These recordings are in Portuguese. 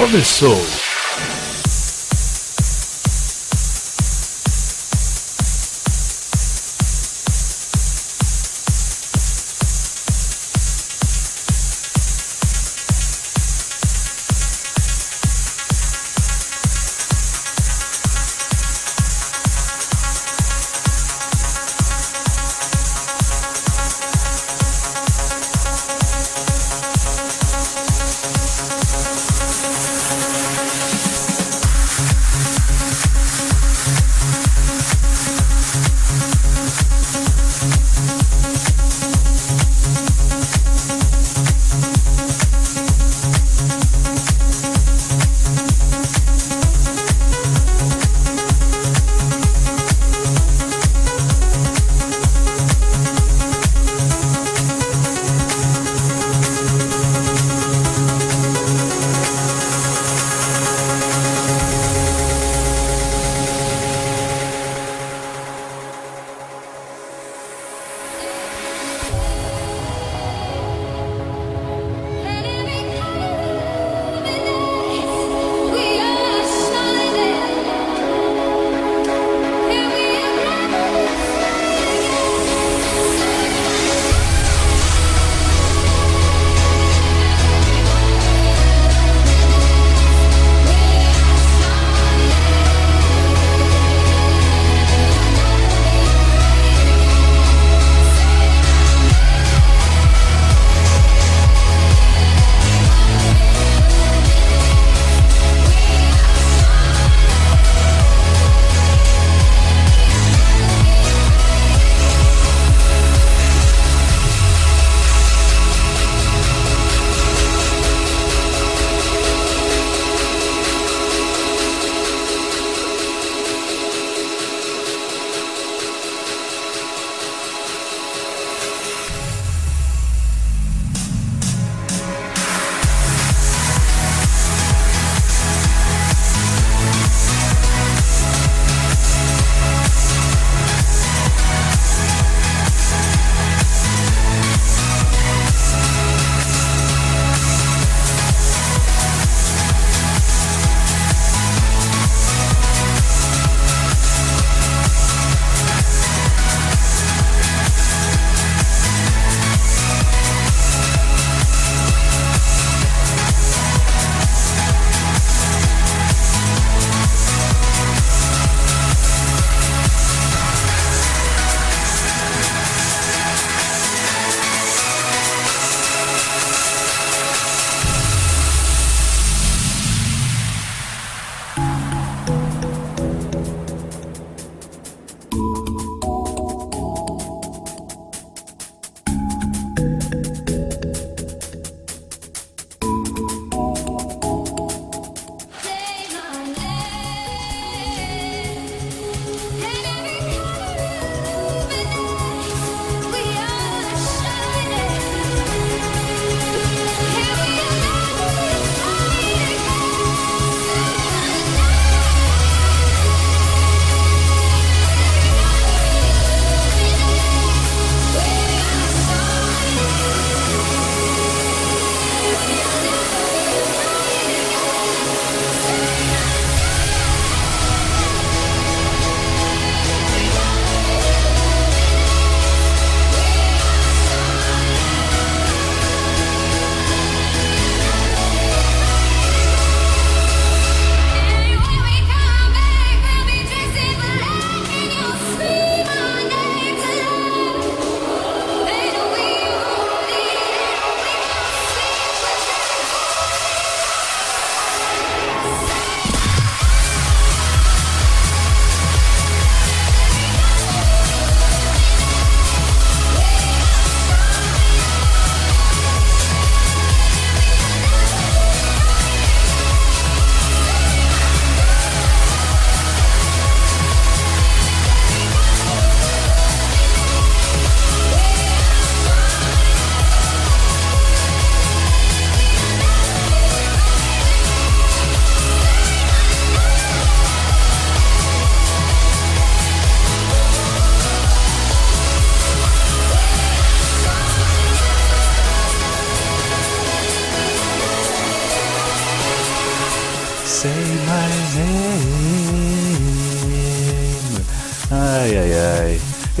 Começou.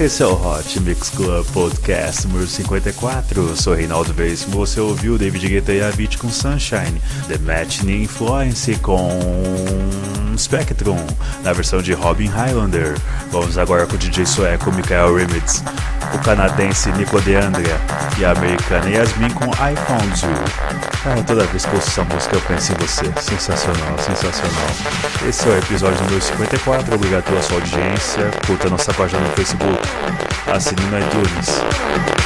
Esse é o Hot Mix Club Podcast número 54. Eu sou Reinaldo Veríssimo. Você ouviu David Guetta e Avicii com Sunshine, The Matinee Influence com Spectrum, na versão de Robin Highlander. Vamos agora com o DJ sueco Michael Rimitz, o canadense Nico De Andrea e a americana Yasmin com I Found You. Ah, toda vez que eu ouço essa música eu penso em você. Sensacional, sensacional. Esse é o episódio número 54. Obrigado pela sua audiência. Curta nossa página no Facebook. Assine no iTunes.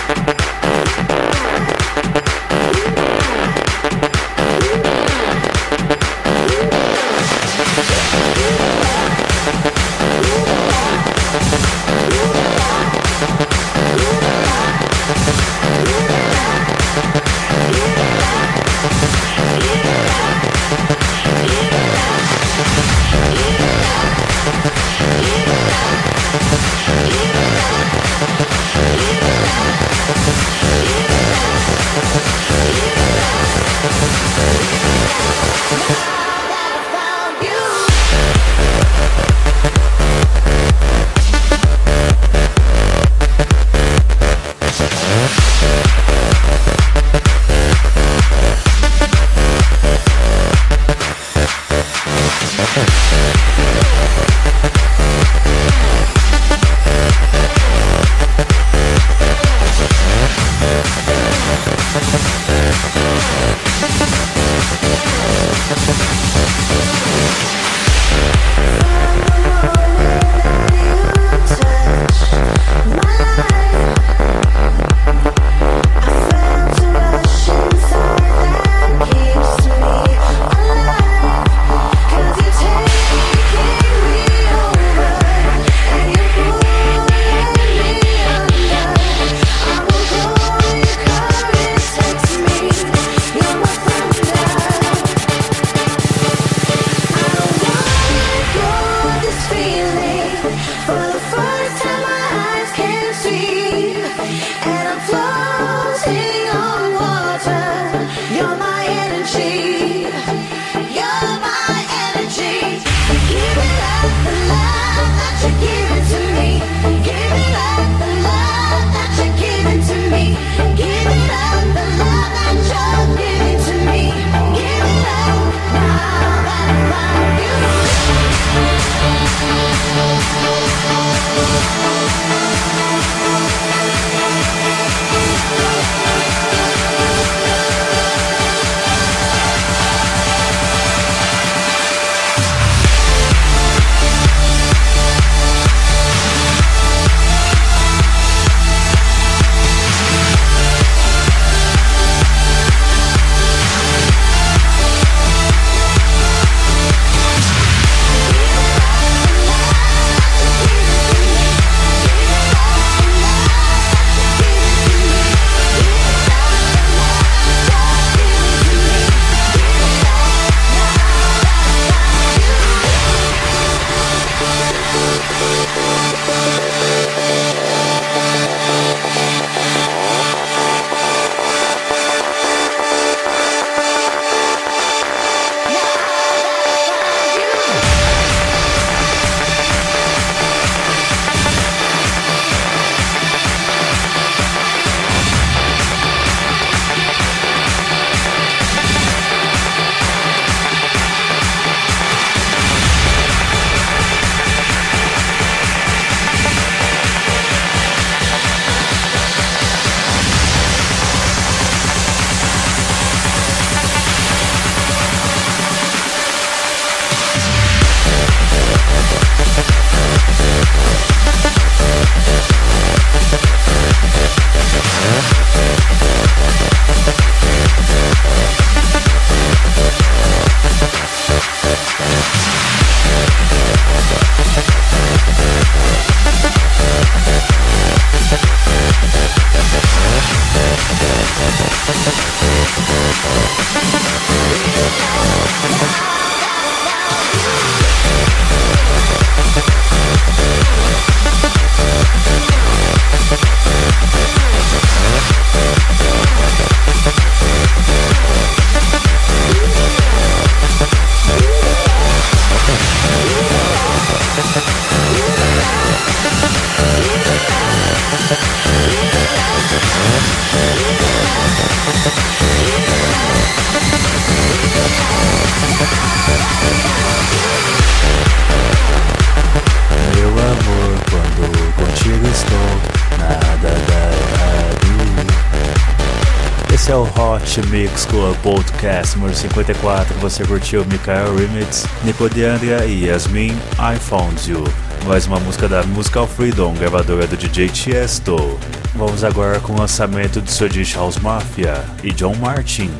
Hot Mix Club Podcast número 54. Você curtiu Michael Remix, Nico Deandria e Yasmin I Found You. Mais uma música da Musical Freedom, gravadora do DJ Tiesto. Vamos agora com o lançamento de Swedish House Mafia e John Martin.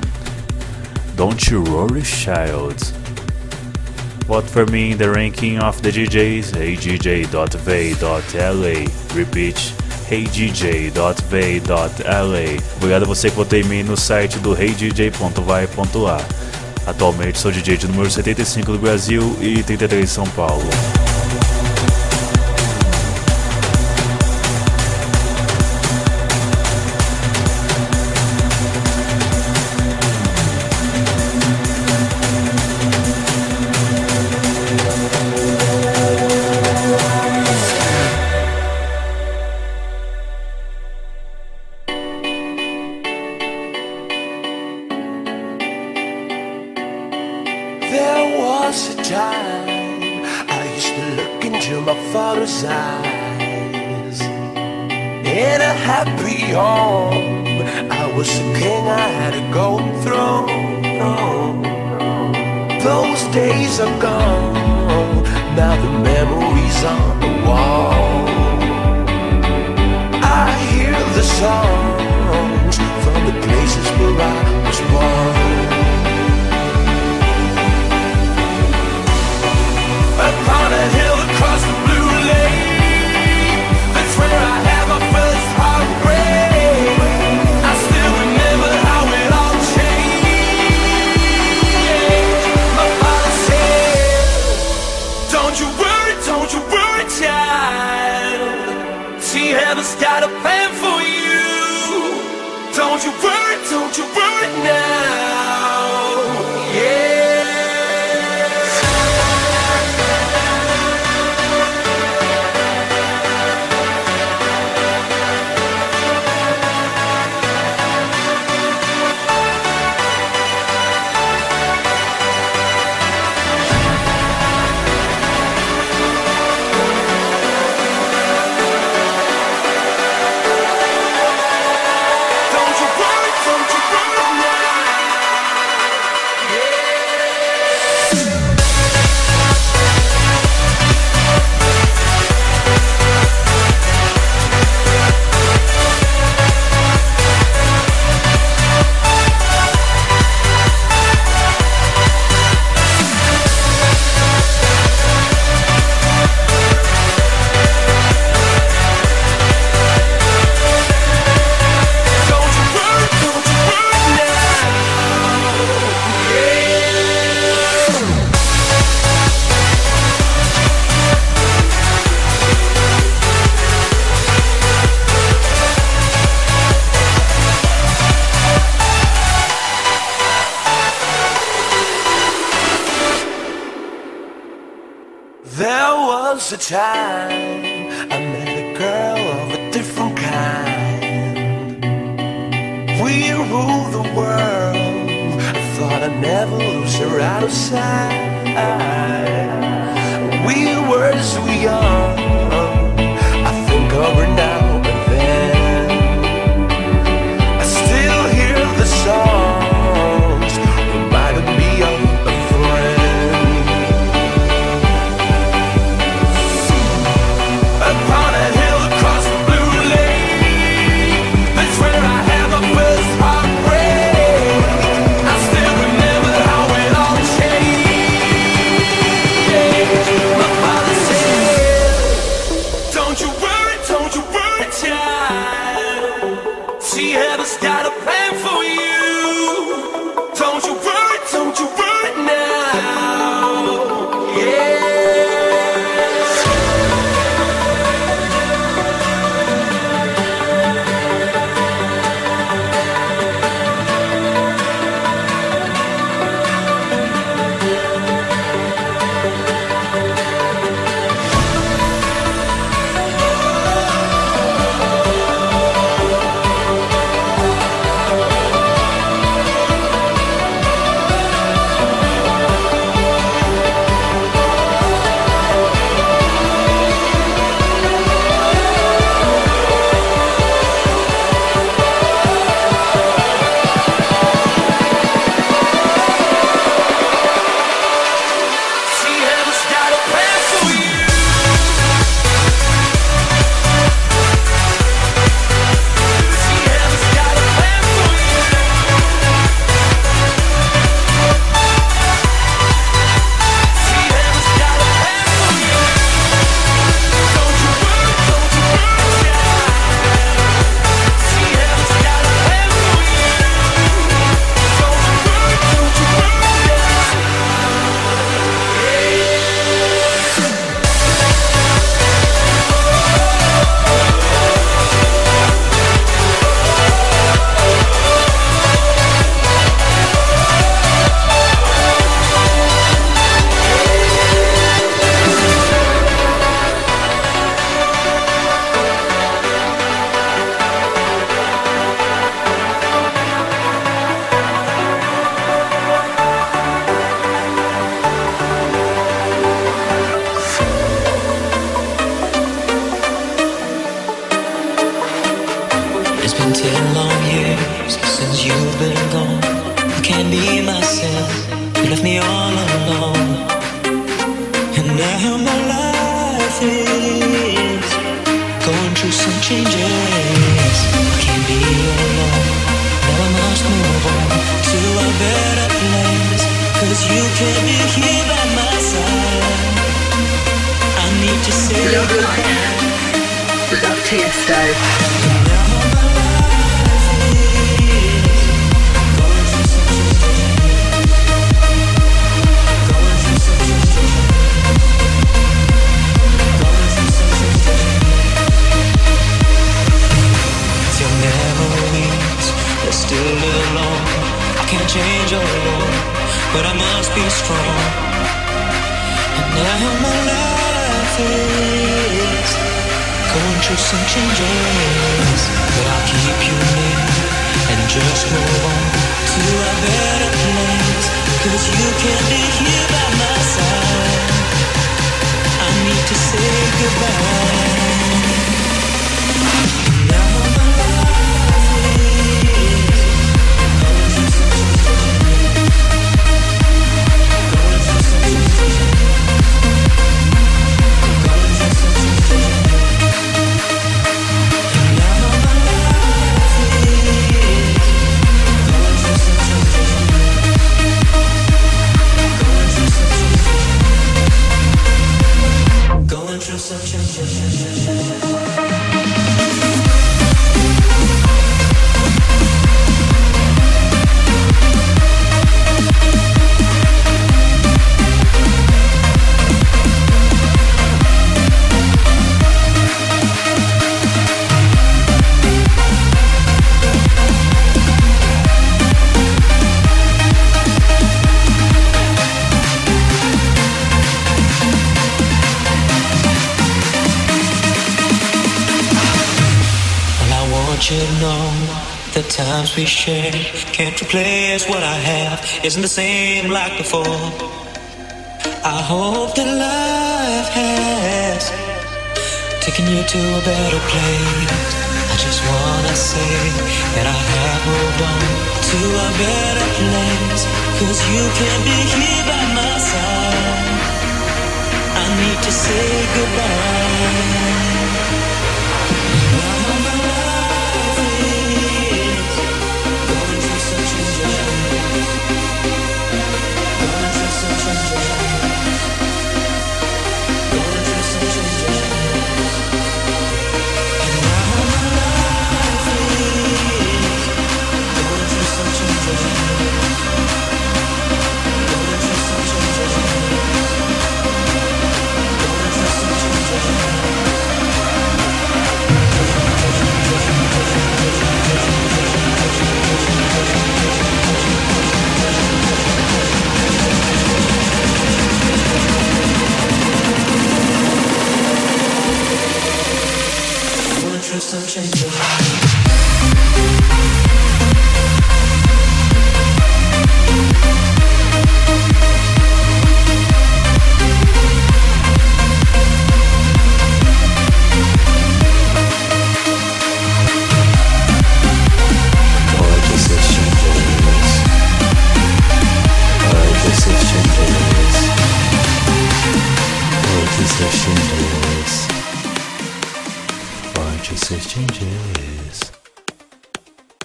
Don't You Worry Child. Vote for me in the ranking of the DJs, agj.v.la. Repeat heydj.v.la. Obrigado a você que votou em mim no site do heydj.vai.a. Atualmente sou DJ de número 75 do Brasil e 33 de São Paulo. We rule the world. I thought I'd never lose her out of sight. We were so young. I think of her now. me all alone. And now my life is going through some changes. I can't be alone. Now I must move on to a better place. Cause you can be here by my side. I need to say goodbye. Love be strong. And now my life is going through some changes, but I'll keep you near and just move on to a better place. Cause you can't be here by my side. I need to say goodbye. Times we share can't replace what I have, isn't the same like before. I hope that life has taken you to a better place. I just wanna say that I have moved on to a better place. Cause you can be here by my side. I need to say goodbye.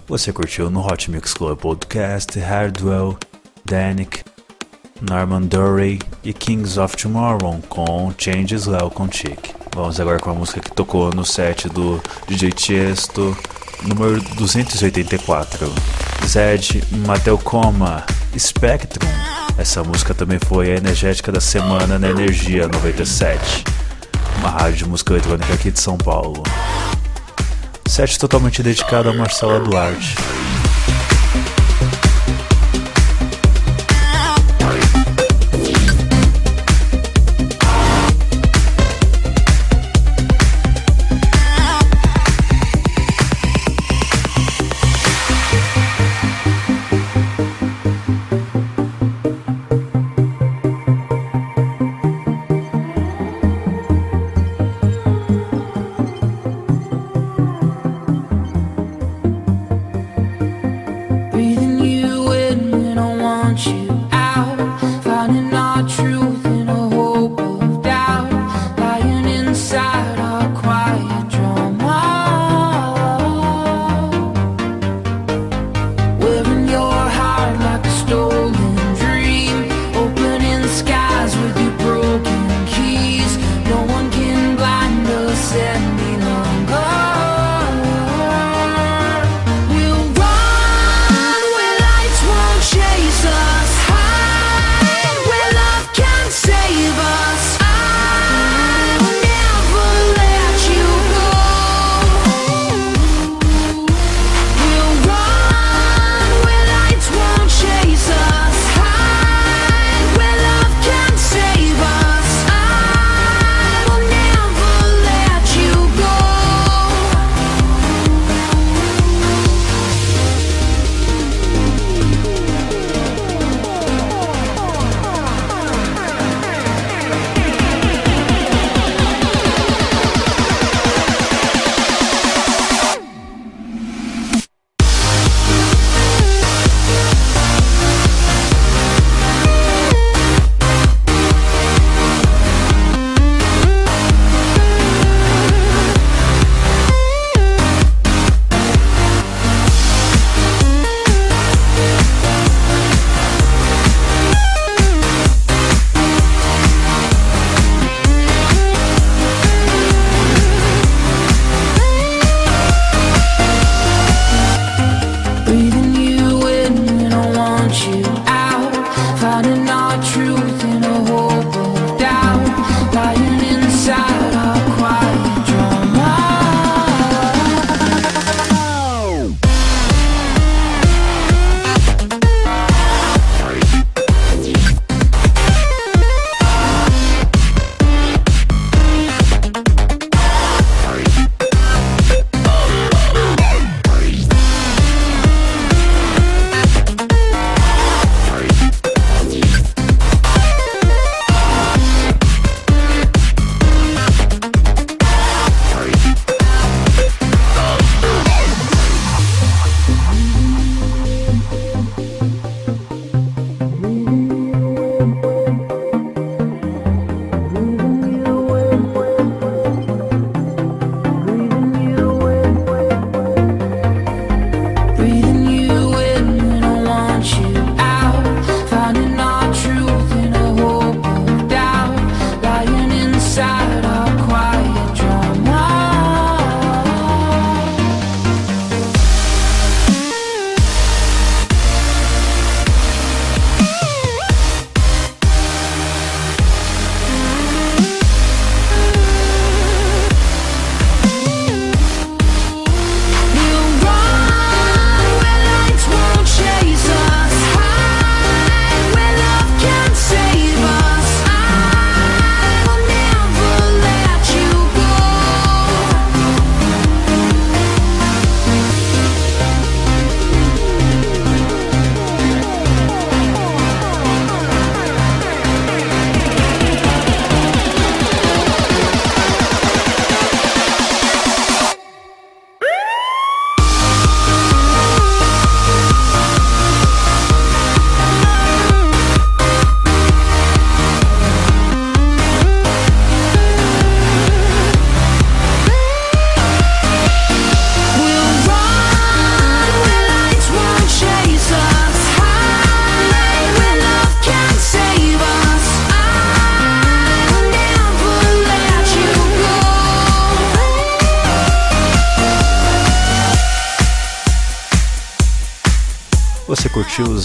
Você curtiu no Hot Mix Club Podcast Hardwell, Danik, Norman Dory e Kings of Tomorrow com Changes Well com. Vamos agora com a música que tocou no set do DJ Tiesto, número 284. Zed Mateu Coma, Spectrum. Essa música também foi a energética da semana na Energia 97, uma rádio de música eletrônica aqui de São Paulo. Set totalmente dedicado a Marcela Duarte.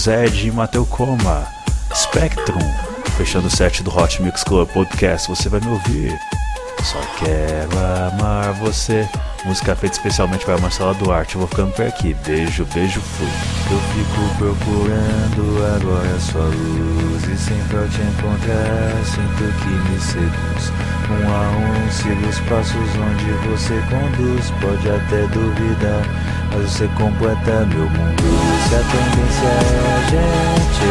Zed e Mateu Coma, Spectrum, fechando o set do Hot Mix Club Podcast, você vai me ouvir. Só quero amar você. Música feita especialmente para Marcela Duarte. Eu vou ficando por aqui. Beijo, beijo, fui. Eu fico procurando agora sua luz e sempre ao te encontrar sinto que me seduz. Um a um sigo os passos onde você conduz. Pode até duvidar, mas você completa meu mundo. Se a tendência é a gente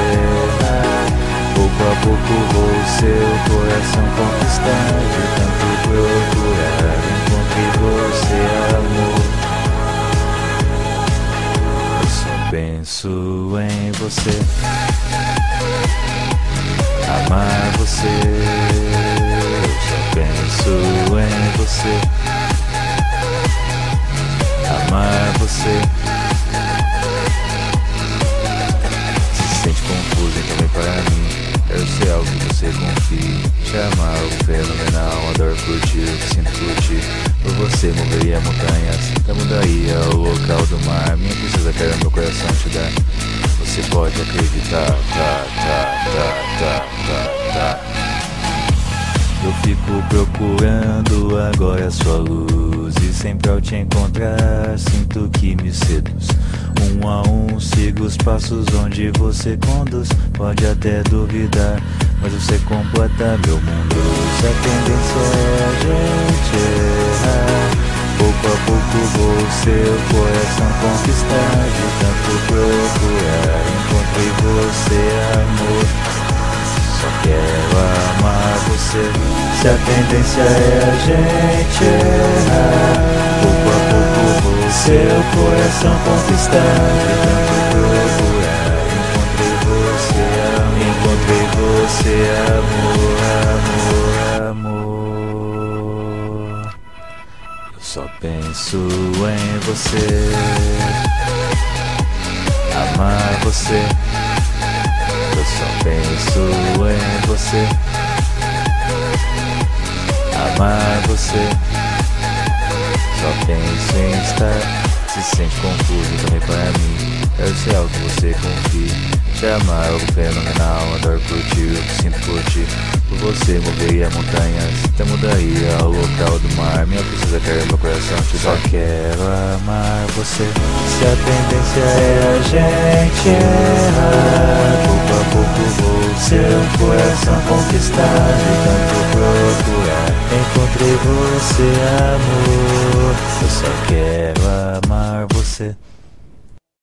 errar, pouco a pouco vou seu coração conquistar de tanto. Encontrei você, Eu só penso em você, amar você. Eu só penso em você, amar você. Se sente confuso, então vem para mim. Quero ser algo que você confie. Te amar, algo fenomenal. Curtir, sinto curtir. Por você moveria montanhas. Até mudaria o local do mar. Minha princesa, quero meu coração te dar. Você pode acreditar. Tá, tá, tá, tá, tá, tá. Eu fico procurando agora sua luz E sempre ao te encontrar sinto que me seduz Um a um sigo os passos onde você conduz. Pode até duvidar, mas você completa meu mundo. Se a tendência é a gente errar. Pouco a pouco vou seu coração conquistar De tanto procurar, encontrei você amor. Só quero amar você. Se a tendência é a gente errar, seu coração conquistar. Encontrei você, amor, amor, amor. Eu só penso em você, amar você. Eu só penso em você, amar você. Só penso em estar. Se sente confuso também para mim. Quero ser algo que você confie. Te amar é algo fenomenal. Adoro curtir o que sinto por ti. Por você moveria montanhas. Até mudaria o local do mar. Minha princesa quer meu coração te dar. Só quero amar você. Se a tendência é a gente errar. Pouco a pouco vou seu coração conquistar. De tanto procurar. Encontrei você, amor. Eu só quero amar você.